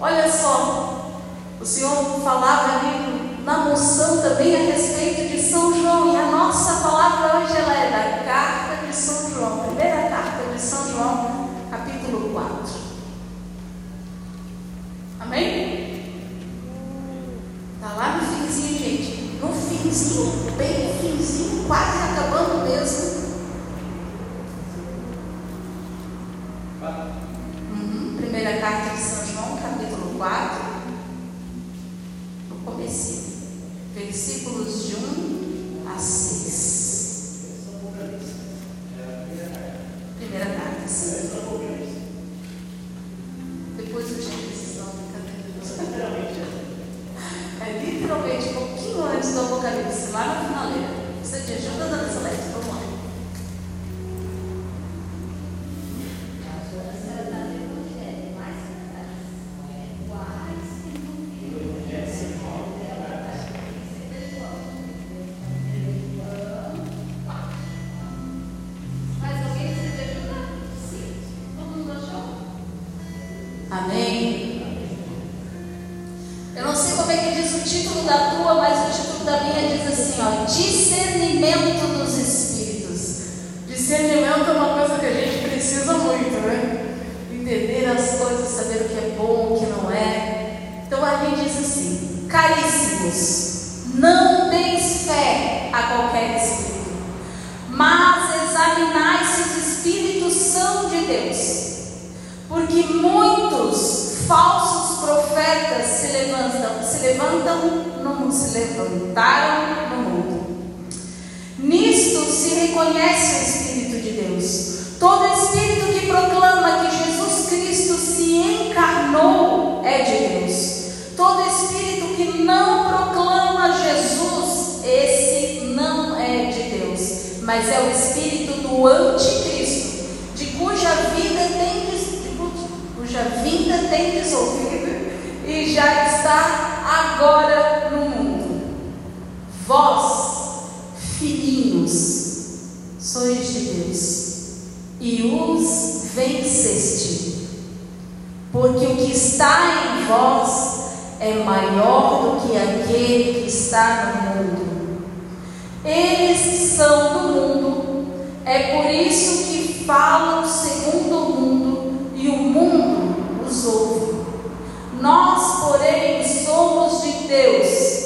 Olha só, o Senhor falava ali na moção também a respeito de São João, e a nossa palavra hoje ela é da carta de São João, primeira carta de São João, capítulo 4. Amém? Tá lá no finzinho, gente. No finzinho, bem no finzinho, quase acabando mesmo. Uhum. Primeira carta de São João, capítulo 4. No começo. Versículos de 1 a 6. Primeira carta, sim. Depois o Gênesis, não, brincadeira. É literalmente um pouquinho antes do Apocalipse, lá na finaleira. Você te ajuda, Dona Celeste? Vamos lá. Porque muitos falsos profetas se levantam, se levantam no se levantaram no mundo. Nisto se reconhece o Espírito de Deus. Todo espírito que proclama que Jesus Cristo se encarnou é de Deus. Todo espírito que não proclama Jesus, esse não é de Deus, mas é o espírito do anticristo, de cuja vida tem cuja vinda tem desolvido e já está agora no mundo. Vós, filhinhos, sois de Deus e os venceste, porque o que está em vós é maior do que aquele que está no mundo. Eles são do mundo, é por isso que falam segundo o mundo e o mundo os ouve. Nós, porém, somos de Deus.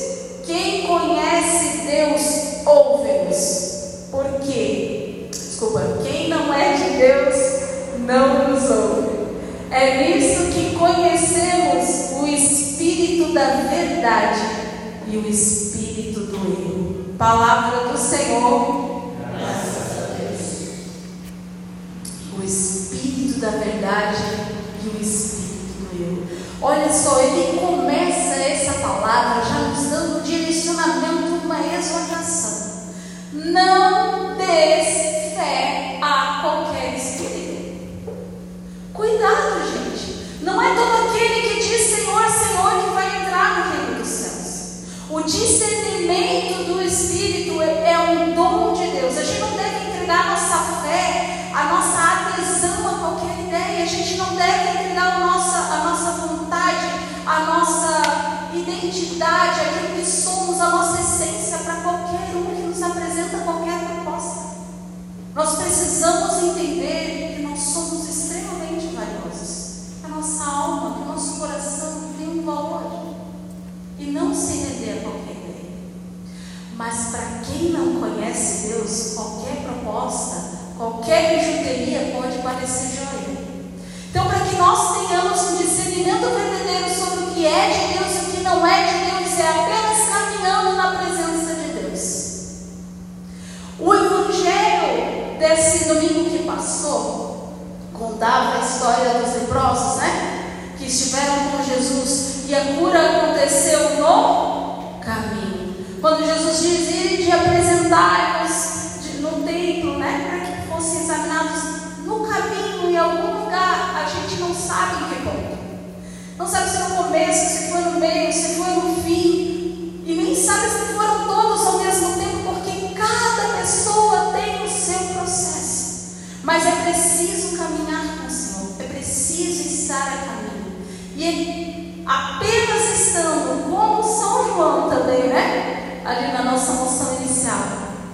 Quem conhece Deus, ouve-nos. Por quê? Desculpa, quem não é de Deus, não nos ouve. É nisso que conhecemos o Espírito da verdade e o Espírito do erro. Palavra do Senhor. Graças a Deus. O Espírito da verdade e o Espírito do erro. Olha só, ele essa palavra já nos dando um direcionamento, uma exortação. Não des fé a qualquer espírito. Cuidado, gente. Não é todo aquele que diz Senhor, Senhor que vai entrar no reino dos céus. O discernimento do Espírito é é um dom de Deus. A gente não deve entregar nossa fé, a nossa adesão a qualquer ideia. A gente não deve entregar a nossa, a nossa vontade, a nossa identidade, aquilo que somos, a nossa essência para qualquer um que nos apresenta qualquer proposta. Nós precisamos entender que nós somos extremamente valiosos. A nossa alma, o nosso coração tem um valor. E não se render a qualquer ideia. Mas para quem não conhece Deus, qualquer proposta, qualquer bijuteria pode parecer joia. Então, para que nós tenhamos um discernimento verdadeiro sobre o que é de Deus e o que não é de Deus, é apenas caminhando na presença de Deus. O evangelho desse domingo que passou contava a história dos leprosos, né? E a cura aconteceu no caminho. Quando Jesus dizia de apresentar-nos no templo, né, para que fossem examinados no caminho, em algum lugar, a gente não sabe em que ponto. Não sabe se no começo, se E apenas estando, como São João também, né? Ali na nossa moção inicial,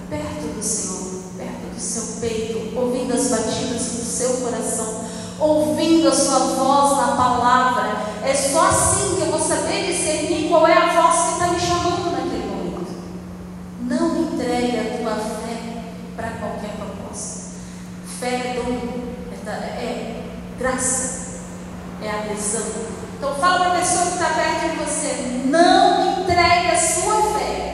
perto do Senhor, perto do seu peito, ouvindo as batidas do seu coração ouvindo a sua voz na palavra. É só assim que eu vou saber discernir qual é a voz que está me chamando naquele momento. Não entregue a tua fé para qualquer proposta. Fé é dom, é, é graça, é adesão. Então fala para a pessoa que está perto de você, não entregue a sua fé.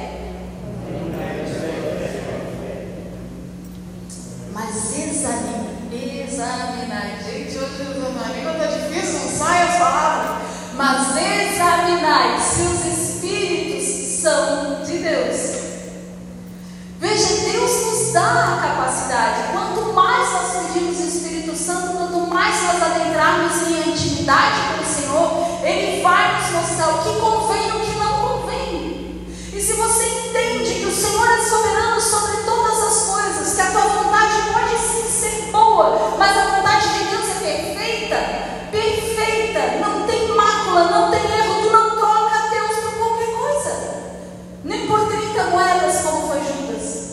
Boa, mas a vontade de Deus é perfeita, perfeita, não tem mácula, não tem erro, tu não troca Deus por qualquer coisa, nem por 30 moedas, como foi Judas.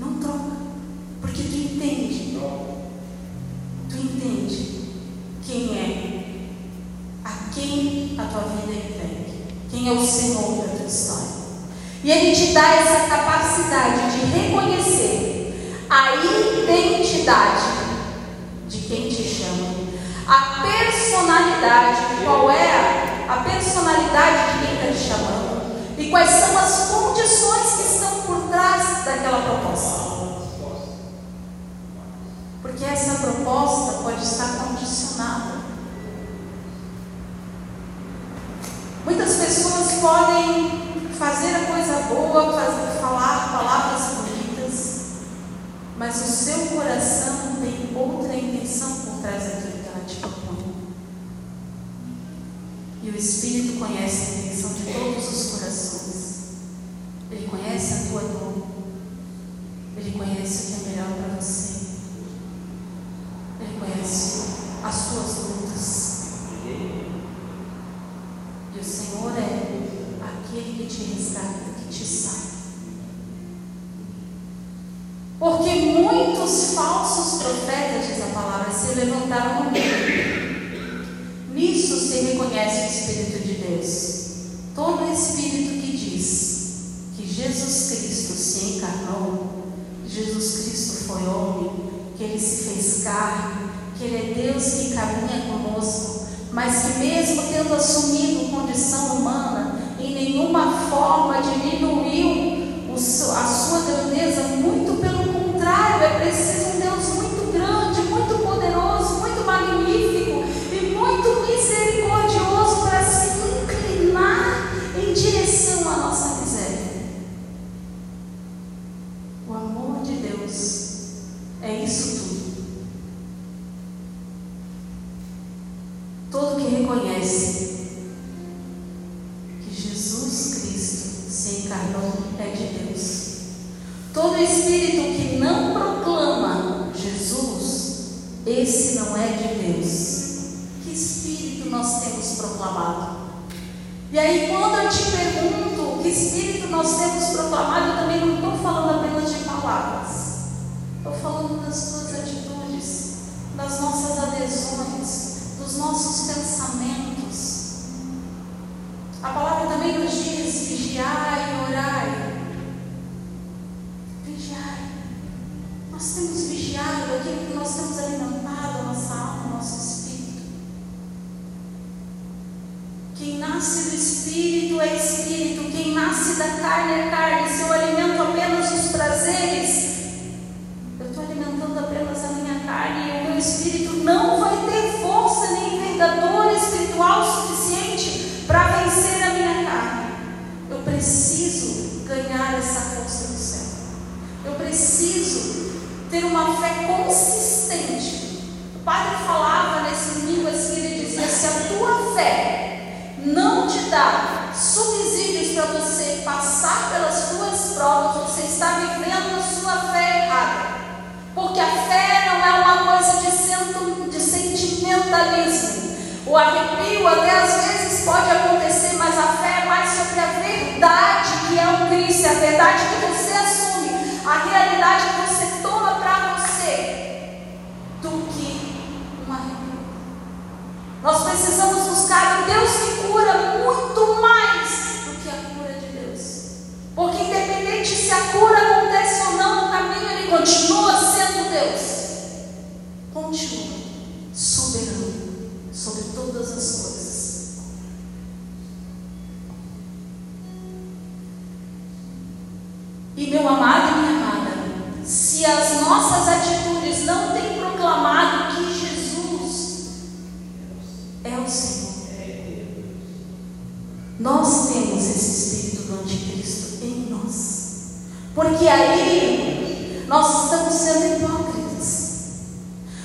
Não troca, porque tu entende, tu entende quem é, a quem a tua vida entregue, quem é o Senhor da tua história. E Ele te dá essa capacidade a identidade de quem te chama, a personalidade, qual é a personalidade de quem está te chamando e quais são as condições que estão por trás daquela proposta. Porque essa proposta pode estar condicionada. Muitas pessoas podem fazer a coisa boa, fazer, falar palavras bonitas, mas o seu coração tem outra intenção por trás daquilo que ela te propõe. E o Espírito conhece a intenção de todos os corações. Ele conhece a tua dor. Ele conhece o que é melhor para você. Ele conhece as tuas lutas. E o Senhor é aquele que te resgata, que te salva. Porque muitos falsos profetas, diz a palavra, se levantaram no meio. Nisso se reconhece o Espírito de Deus. Todo Espírito que diz que Jesus Cristo se encarnou, Jesus Cristo foi homem, que ele se fez carne, que ele é Deus que caminha conosco, mas que mesmo tendo assumido condição humana, em nenhuma forma diminuiu a sua grandeza, muito preciso um Deus muito grande, muito poderoso, muito magnífico e muito misericordioso para se inclinar em direção à nossa miséria. O amor de Deus é isso tudo. Todo que reconhece que Jesus Cristo se encarnou é de Deus. Todo espírito proclamado? E aí, quando eu te pergunto que espírito nós temos proclamado, eu também não estou falando apenas de palavras. Estou falando das tuas atitudes, das nossas adesões, dos nossos pensamentos. A palavra também nos diz: vigiai e orai. Vigiai. Nós temos vigiado aquilo que nós temos alimentado a nossa alma, o nasce do Espírito é Espírito, quem nasce da carne é carne. Se eu alimento apenas os prazeres, eu estou alimentando apenas a minha carne e o meu Espírito não vai ter força nem verdador espiritual suficiente para vencer a minha carne. Eu preciso ganhar essa força do céu. Eu preciso ter uma fé consciente porque a fé não é uma coisa de, sento, de sentimentalismo. O arrepio até às vezes pode acontecer, mas a fé é mais sobre a verdade que é o Cristo, é a verdade que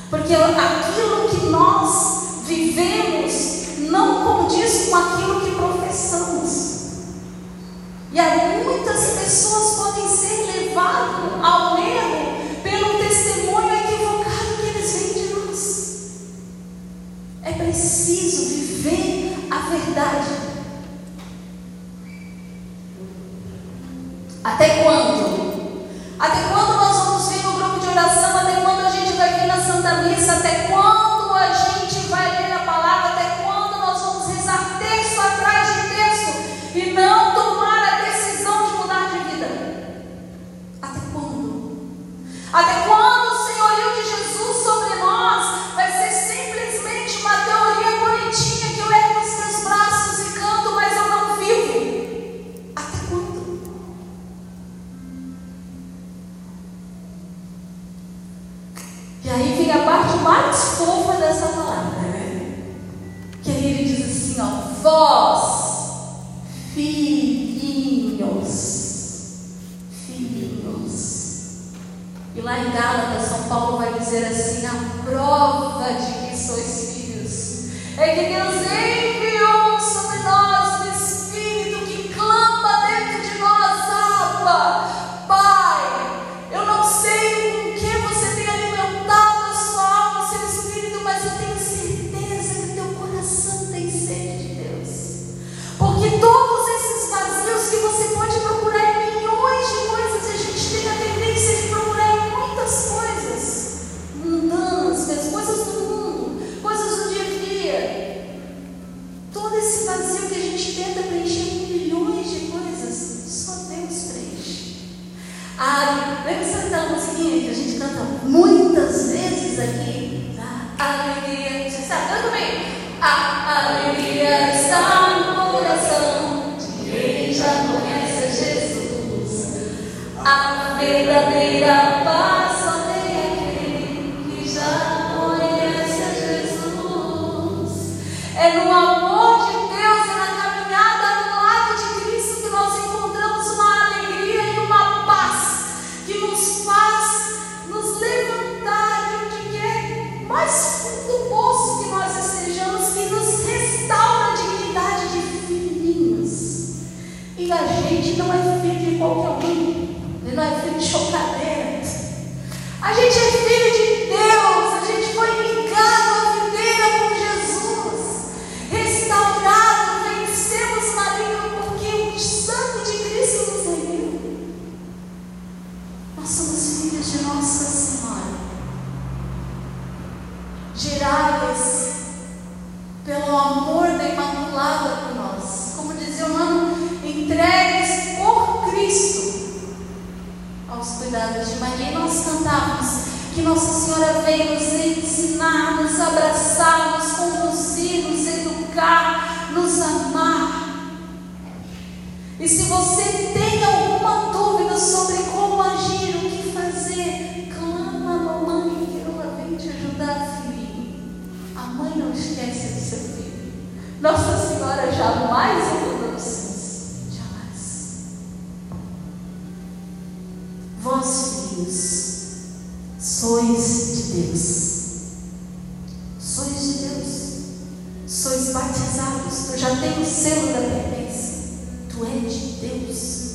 Porque aquilo que nós vivemos não condiz com aquilo que professamos. E aí muitas pessoas podem ser levadas ao erro pelo testemunho equivocado que eles vêm de nós. É preciso viver a verdade É no amor de Deus, é na caminhada do lado de Cristo que nós encontramos uma alegria e uma paz que nos faz nos levantar de que é mais fundo do poço que nós estejamos, que nos restaura a dignidade de filhinhos. E a gente não é filho de qualquer um, né? não é filho de chocadeira. A gente é filho de Deus.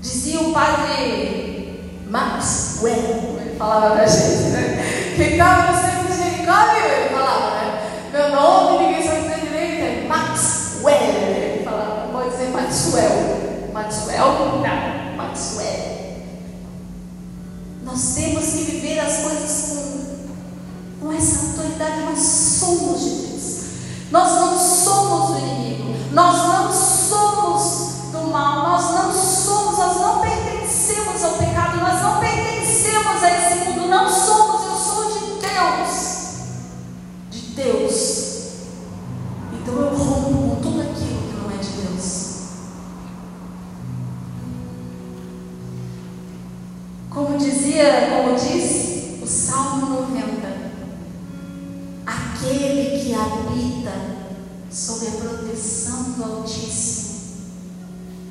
Dizia o padre Maxwell, ele falava pra gente, né? Ficava no centro de Jericó, ele falava, né? Meu nome, ninguém sabe dizer direito, é Maxwell. Ele falava, pode dizer Maxwell. Maxwell? Não, Maxwell. Nós temos que viver as coisas com, com essa autoridade. Nós somos de Deus. Nós não somos do inimigo. Nós não somos diz o Salmo 90, aquele que habita sob a proteção do Altíssimo,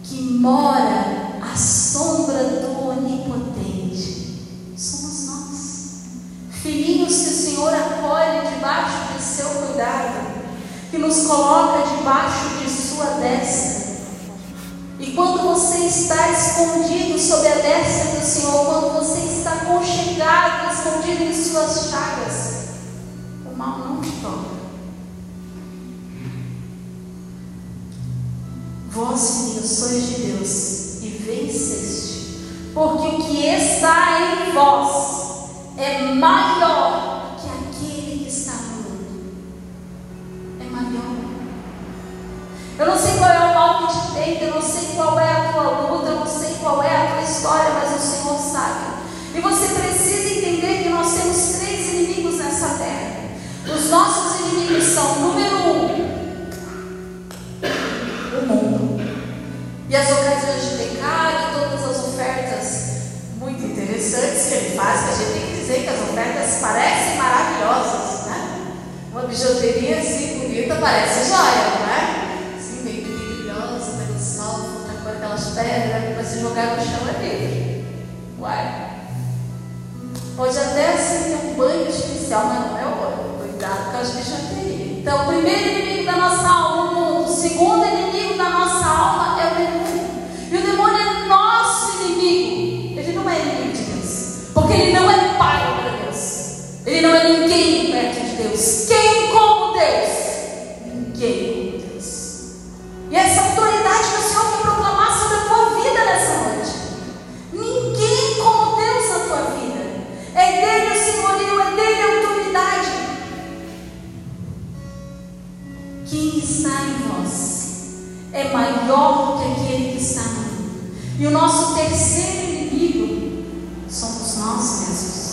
que mora à sombra do Onipotente, somos nós, filhinhos que o Senhor acolhe debaixo de seu cuidado, que nos coloca debaixo de sua destra. E quando você está escondido sob a destra do Senhor, quando você está conchegado, escondido em suas chagas, o mal não te toca. Vós, filhos, sois de Deus e venceste, porque o que está em vós é maior eu não sei qual é a tua luta, eu não sei qual é a tua história, mas o Senhor sabe. E você precisa entender que nós temos três inimigos nessa terra. Os nossos inimigos são, número um, o mundo. E as ocasiões de pecado e todas as ofertas muito interessantes que ele faz, que a gente tem que dizer que as ofertas parecem maravilhosas, né? Uma bijuteria assim bonita parece joia, jogar no chão é livre. Uai. Pode até ter um banho especial, mas não é ouro. Cuidado com as bijuterias. Então, o primeiro inimigo da nossa maior que aquele que está no mundo. E o nosso terceiro inimigo somos nós mesmos.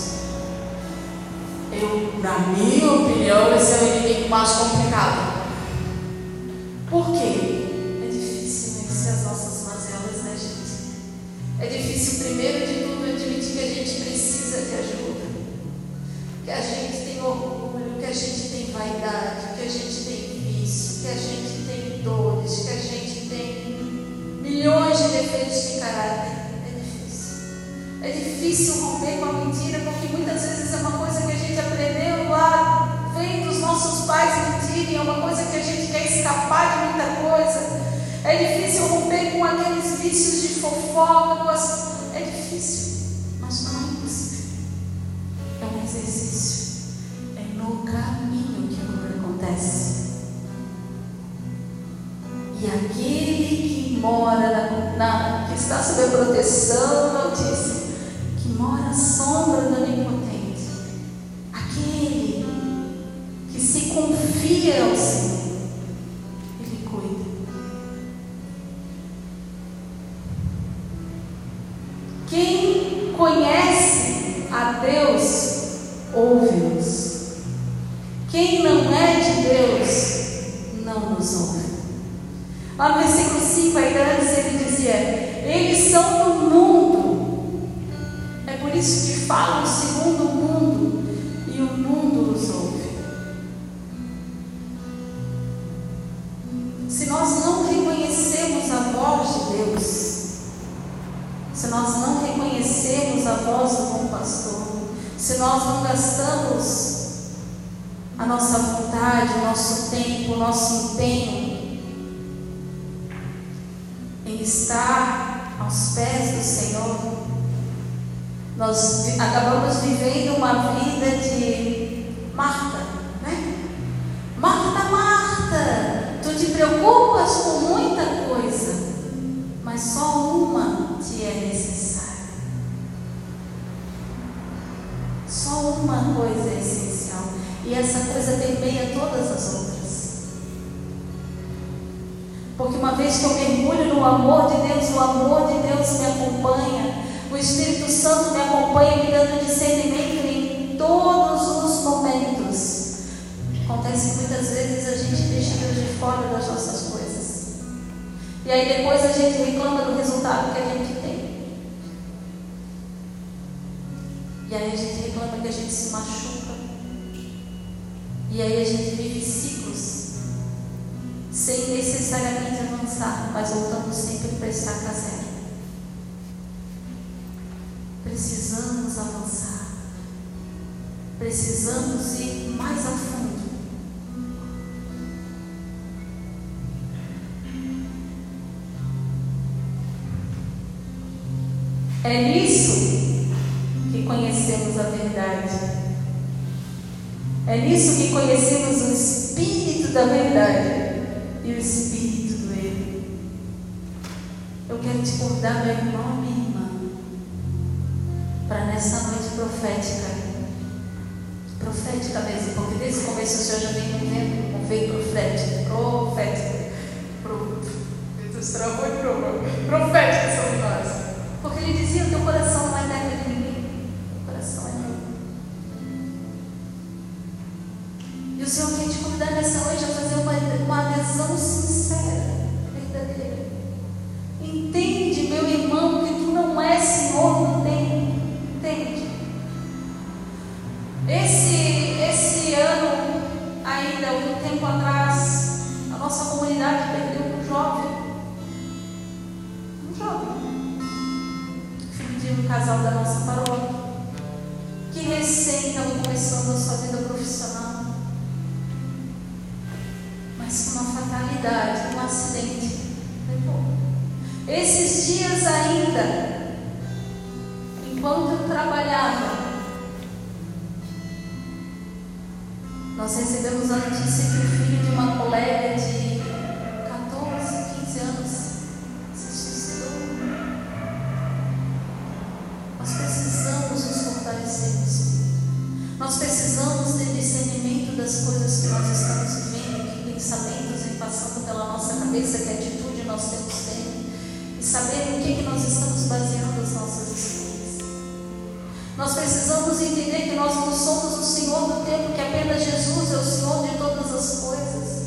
Eu, na minha opinião, esse é o inimigo mais complicado. Por quê? É difícil vencer as nossas mazelas, né, gente? É difícil, primeiro de tudo, admitir que a gente precisa de ajuda. Que a gente tem orgulho, que a gente tem vaidade, que a gente tem vício, que a gente milhões de caráter. É difícil. É difícil romper com a mentira, porque muitas vezes é uma coisa que a gente aprendeu lá, vem dos nossos pais mentirem, é uma coisa que a gente quer escapar de muita coisa. É difícil romper com aqueles vícios de fofoca, com as... é difícil, mas não é impossível. É um exercício. É no caminho que a cura acontece. E aquele que mora está sob a proteção do Altíssimo, que mora à sombra do Se nós não reconhecemos a voz de Deus, se nós não reconhecemos a nós não gastamos a nossa vontade, o nosso tempo, o nosso empenho em estar aos pés do Senhor, nós acabamos vivendo uma vida de Marta, né? Marta, Marta, tu te preocupas com muita coisa, mas só é necessária. Só uma coisa é essencial. E essa coisa permeia todas as outras. Porque uma vez que eu mergulho no amor de Deus, o amor de Deus me acompanha. O Espírito Santo me acompanha, me dando discernimento em todos os momentos. Acontece que muitas vezes a gente deixa Deus de fora das nossas coisas. E aí depois a gente reclama do resultado que a gente tem. E aí a gente reclama que a gente se machuca. E aí a gente vive ciclos sem necessariamente avançar, mas voltando sempre para estaca zero. Precisamos avançar. Precisamos ir mais a fundo. É nisso conhecemos a verdade. É nisso que conhecemos o Espírito da verdade e o Espírito do erro. Eu quero te convidar, meu irmão, minha irmã, para nessa noite profética, profética mesmo, porque desde o começo o Senhor já vem vendo como veio profético, profético, pro, Deus travou de novo, profética Entende, meu irmão, que tu não és Senhor no tempo. Entende? Esse, esse ano, ainda, um tempo atrás, a nossa comunidade perdeu um jovem. Um jovem filho de um casal da nossa paróquia, que recém estava começando a sua vida profissional, Esses dias ainda, enquanto eu trabalhava, nós recebemos a notícia que o filho de uma colega de 14, 15 anos se suicidou. Nós precisamos nos fortalecer. Nós precisamos ter discernimento das coisas que nós estamos vivendo, que pensamentos vêm passando pela nossa cabeça, que atitude nós temos e saber no que, que nós estamos baseando as nossas escolhas. Nós precisamos entender que nós não somos o Senhor do tempo, que apenas Jesus é o Senhor de todas as coisas.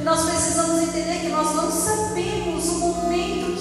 E nós precisamos entender que nós não sabemos o momento